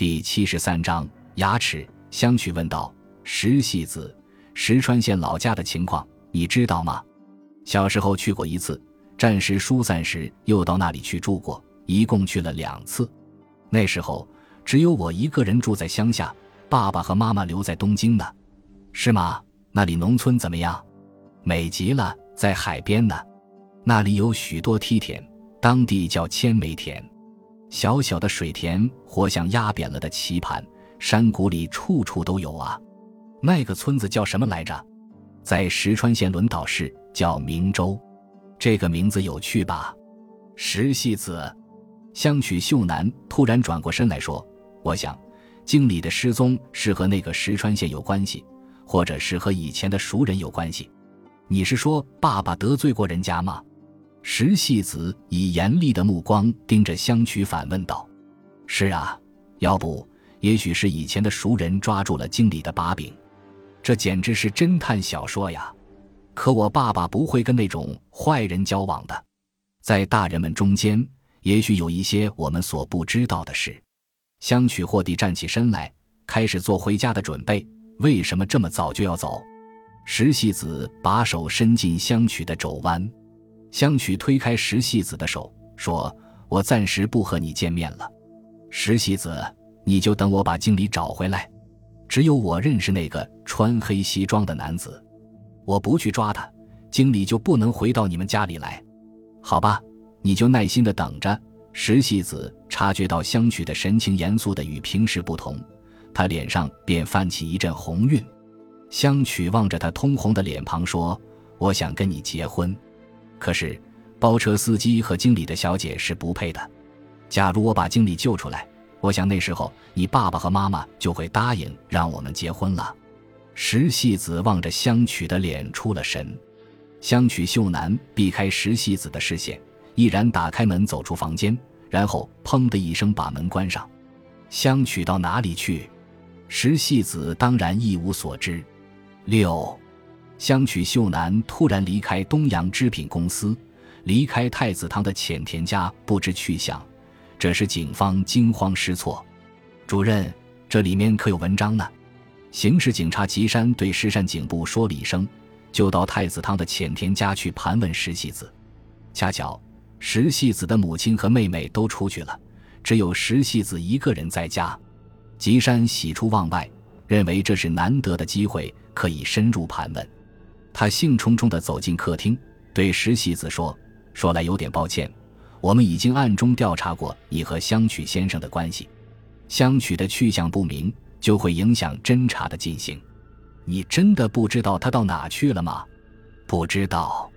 第七十三章牙齿。相曲问道：“石戏子，石川县老家的情况你知道吗？小时候去过一次，战时疏散时又到那里去住过，一共去了两次。那时候只有我一个人住在乡下，爸爸和妈妈留在东京呢。是吗？那里农村怎么样？美极了，在海边呢。那里有许多梯田，当地叫千梅田。小小的水田，活像压扁了的棋盘。”山谷里处处都有啊，那个村子叫什么来着？在石川县轮岛市，叫明州。这个名字有趣吧？石戏子，香取秀男突然转过身来说：“我想，经理的失踪是和那个石川县有关系，或者是和以前的熟人有关系。你是说爸爸得罪过人家吗？”石戏子以严厉的目光盯着香取，反问道：“是啊，要不？”也许是以前的熟人抓住了经理的把柄，这简直是侦探小说呀！可我爸爸不会跟那种坏人交往的，在大人们中间，也许有一些我们所不知道的事。香取霍地站起身来，开始做回家的准备。为什么这么早就要走？石戏子把手伸进香取的肘弯，香取推开石戏子的手，说：“我暂时不和你见面了。”石戏子。你就等我把经理找回来，只有我认识那个穿黑西装的男子，我不去抓他，经理就不能回到你们家里来，好吧？你就耐心的等着。石戏子察觉到香取的神情严肃的与平时不同，他脸上便泛起一阵红晕。香取望着他通红的脸庞说：“我想跟你结婚，可是包车司机和经理的小姐是不配的。假如我把经理救出来。”我想那时候你爸爸和妈妈就会答应让我们结婚了。石戏子望着香取的脸出了神，香取秀男避开石戏子的视线，毅然打开门走出房间，然后砰的一声把门关上。香取到哪里去？石戏子当然一无所知。六，香取秀男突然离开东洋织品公司，离开太子堂的浅田家，不知去向。这时，警方惊慌失措。主任，这里面可有文章呢？刑事警察吉山对石山警部说了一声，就到太子汤的浅田家去盘问石戏子。恰巧石戏子的母亲和妹妹都出去了，只有石戏子一个人在家。吉山喜出望外，认为这是难得的机会，可以深入盘问。他兴冲冲地走进客厅，对石喜子说：“说来有点抱歉。”我们已经暗中调查过你和香取先生的关系，香取的去向不明，就会影响侦查的进行。你真的不知道他到哪去了吗？不知道。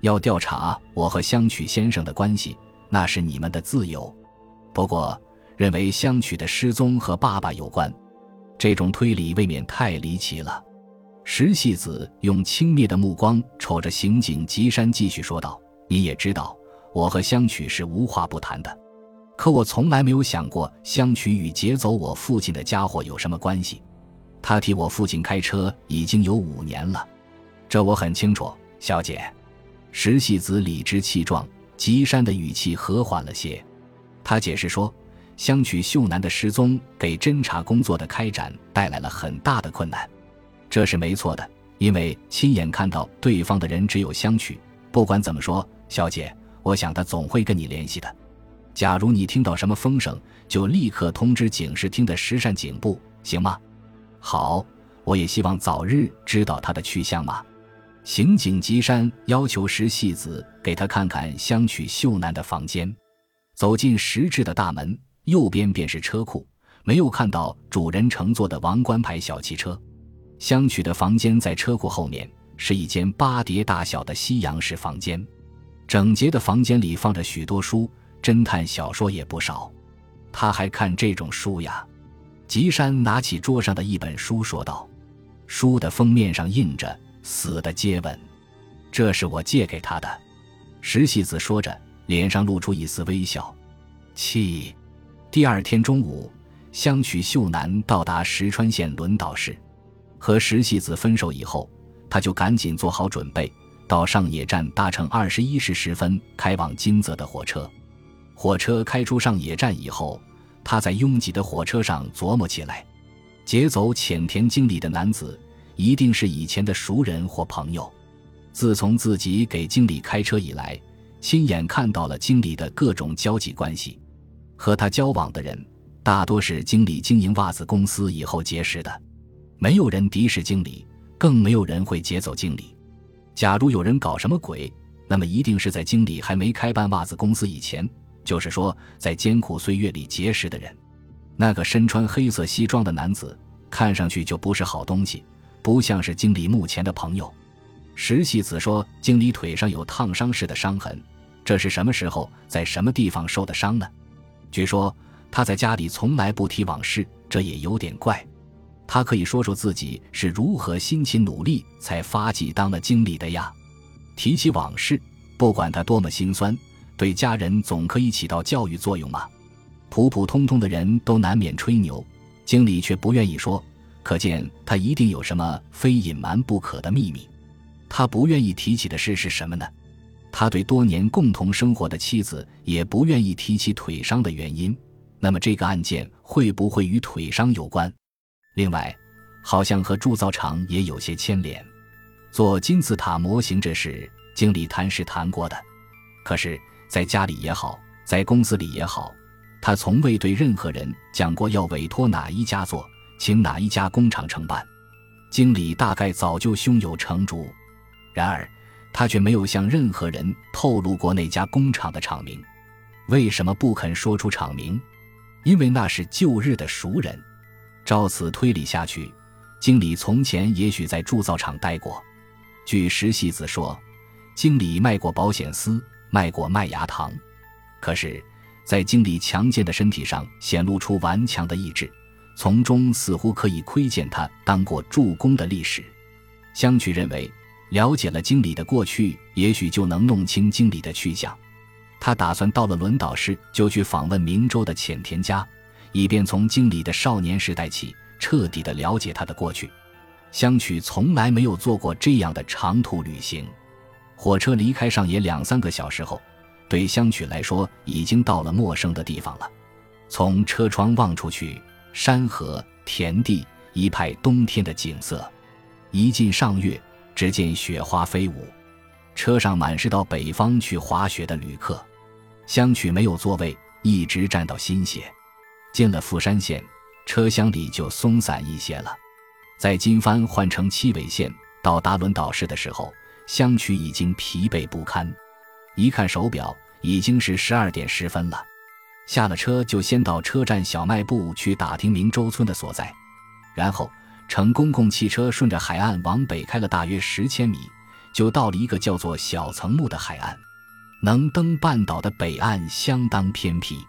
要调查我和香取先生的关系，那是你们的自由。不过，认为香取的失踪和爸爸有关，这种推理未免太离奇了。石戏子用轻蔑的目光瞅着刑警吉山，继续说道：“你也知道。”我和香取是无话不谈的，可我从来没有想过香取与劫走我父亲的家伙有什么关系。他替我父亲开车已经有五年了，这我很清楚，小姐。石戏子理直气壮，吉山的语气和缓了些。他解释说，香取秀男的失踪给侦查工作的开展带来了很大的困难。这是没错的，因为亲眼看到对方的人只有香取。不管怎么说，小姐。我想他总会跟你联系的。假如你听到什么风声，就立刻通知警视厅的石善警部，行吗？好，我也希望早日知道他的去向嘛。刑警吉山要求石戏子给他看看香取秀男的房间。走进石质的大门，右边便是车库，没有看到主人乘坐的王冠牌小汽车。香取的房间在车库后面，是一间八叠大小的西洋式房间。整洁的房间里放着许多书，侦探小说也不少。他还看这种书呀？吉山拿起桌上的一本书说道：“书的封面上印着‘死的接吻’，这是我借给他的。”石戏子说着，脸上露出一丝微笑。七，第二天中午，香取秀男到达石川县轮岛市，和石戏子分手以后，他就赶紧做好准备。到上野站搭乘二十一时十分开往金泽的火车，火车开出上野站以后，他在拥挤的火车上琢磨起来：劫走浅田经理的男子一定是以前的熟人或朋友。自从自己给经理开车以来，亲眼看到了经理的各种交际关系。和他交往的人大多是经理经营袜子公司以后结识的，没有人敌视经理，更没有人会劫走经理。假如有人搞什么鬼，那么一定是在经理还没开办袜子公司以前，就是说在艰苦岁月里结识的人。那个身穿黑色西装的男子看上去就不是好东西，不像是经理目前的朋友。石细子说：“经理腿上有烫伤似的伤痕，这是什么时候在什么地方受的伤呢？据说他在家里从来不提往事，这也有点怪。他可以说说自己是如何辛勤努力才发迹当了经理的呀？提起往事，不管他多么心酸，对家人总可以起到教育作用嘛。普普通通的人都难免吹牛，经理却不愿意说，可见他一定有什么非隐瞒不可的秘密。”他不愿意提起的事是什么呢？他对多年共同生活的妻子也不愿意提起腿伤的原因。那么这个案件会不会与腿伤有关？另外，好像和铸造厂也有些牵连。做金字塔模型这事，经理谈是谈过的，可是在家里也好，在公司里也好，他从未对任何人讲过要委托哪一家做，请哪一家工厂承办。经理大概早就胸有成竹。然而，他却没有向任何人透露过那家工厂的厂名。为什么不肯说出厂名？因为那是旧日的熟人。照此推理下去，经理从前也许在铸造厂待过。据石细子说，经理卖过保险丝，卖过麦芽糖。可是，在经理强健的身体上显露出顽强的意志，从中似乎可以窥见他当过助攻的历史。相曲认为。了解了经理的过去，也许就能弄清经理的去向。他打算到了轮岛市就去访问明州的浅田家，以便从经理的少年时代起彻底的了解他的过去。香取从来没有做过这样的长途旅行。火车离开上野两三个小时后，对香取来说已经到了陌生的地方了。从车窗望出去，山河、田地，一派冬天的景色。一进上月。只见雪花飞舞，车上满是到北方去滑雪的旅客。香取没有座位，一直站到新泻。进了富山县，车厢里就松散一些了。在金帆换乘七尾线到达轮岛市的时候，香取已经疲惫不堪。一看手表，已经是十二点十分了。下了车就先到车站小卖部去打听明州村的所在，然后。乘公共汽车顺着海岸往北开了大约十千米，就到了一个叫做小层木的海岸。能登半岛的北岸相当偏僻，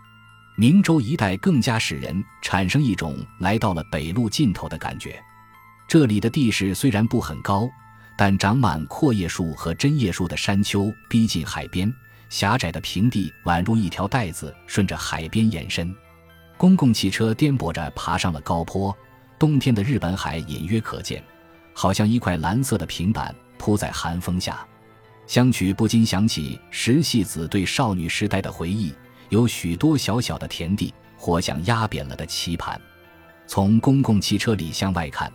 明州一带更加使人产生一种来到了北路尽头的感觉。这里的地势虽然不很高，但长满阔叶树和针叶树的山丘逼近海边，狭窄的平地宛如一条带子顺着海边延伸。公共汽车颠簸着爬上了高坡。冬天的日本海隐约可见，好像一块蓝色的平板铺在寒风下。香取不禁想起石细子对少女时代的回忆，有许多小小的田地，活像压扁了的棋盘。从公共汽车里向外看，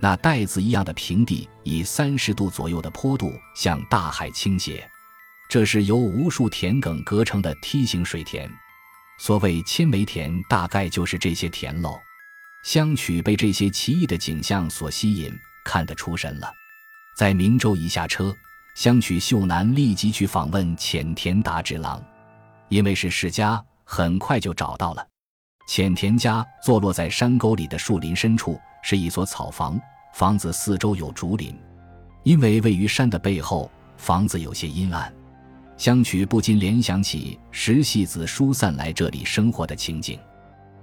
那袋子一样的平地以三十度左右的坡度向大海倾斜，这是由无数田埂隔成的梯形水田。所谓千梅田，大概就是这些田喽。香取被这些奇异的景象所吸引，看得出神了。在明州一下车，香取秀男立即去访问浅田达治郎，因为是世家，很快就找到了。浅田家坐落在山沟里的树林深处，是一所草房，房子四周有竹林。因为位于山的背后，房子有些阴暗，香取不禁联想起石细子疏散来这里生活的情景。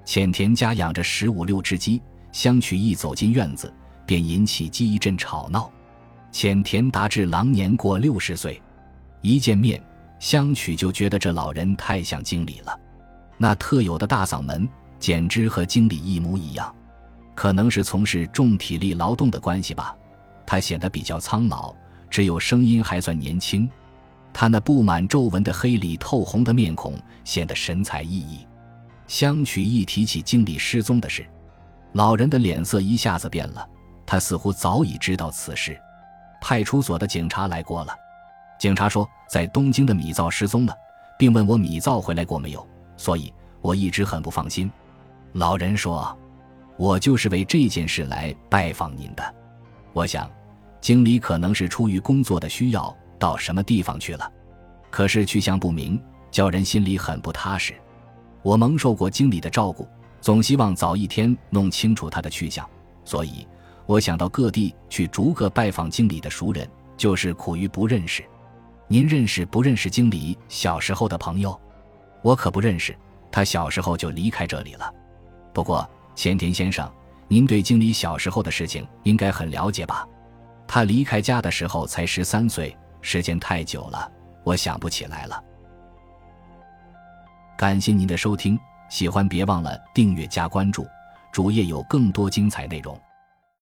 浅田家养着十五六只鸡，香取一走进院子，便引起鸡一阵吵闹。浅田达志郎年过六十岁，一见面，香取就觉得这老人太像经理了，那特有的大嗓门简直和经理一模一样。可能是从事重体力劳动的关系吧，他显得比较苍老，只有声音还算年轻。他那布满皱纹的黑里透红的面孔显得神采奕奕。相曲一提起经理失踪的事，老人的脸色一下子变了。他似乎早已知道此事。派出所的警察来过了，警察说在东京的米造失踪了，并问我米造回来过没有，所以我一直很不放心。老人说：“我就是为这件事来拜访您的。我想，经理可能是出于工作的需要到什么地方去了，可是去向不明，叫人心里很不踏实。我蒙受过经理的照顾，总希望早一天弄清楚他的去向，所以。”我想到各地去逐个拜访经理的熟人，就是苦于不认识。您认识不认识经理小时候的朋友？我可不认识，他小时候就离开这里了。不过前田先生，您对经理小时候的事情应该很了解吧？他离开家的时候才十三岁，时间太久了，我想不起来了。感谢您的收听，喜欢别忘了订阅加关注，主页有更多精彩内容。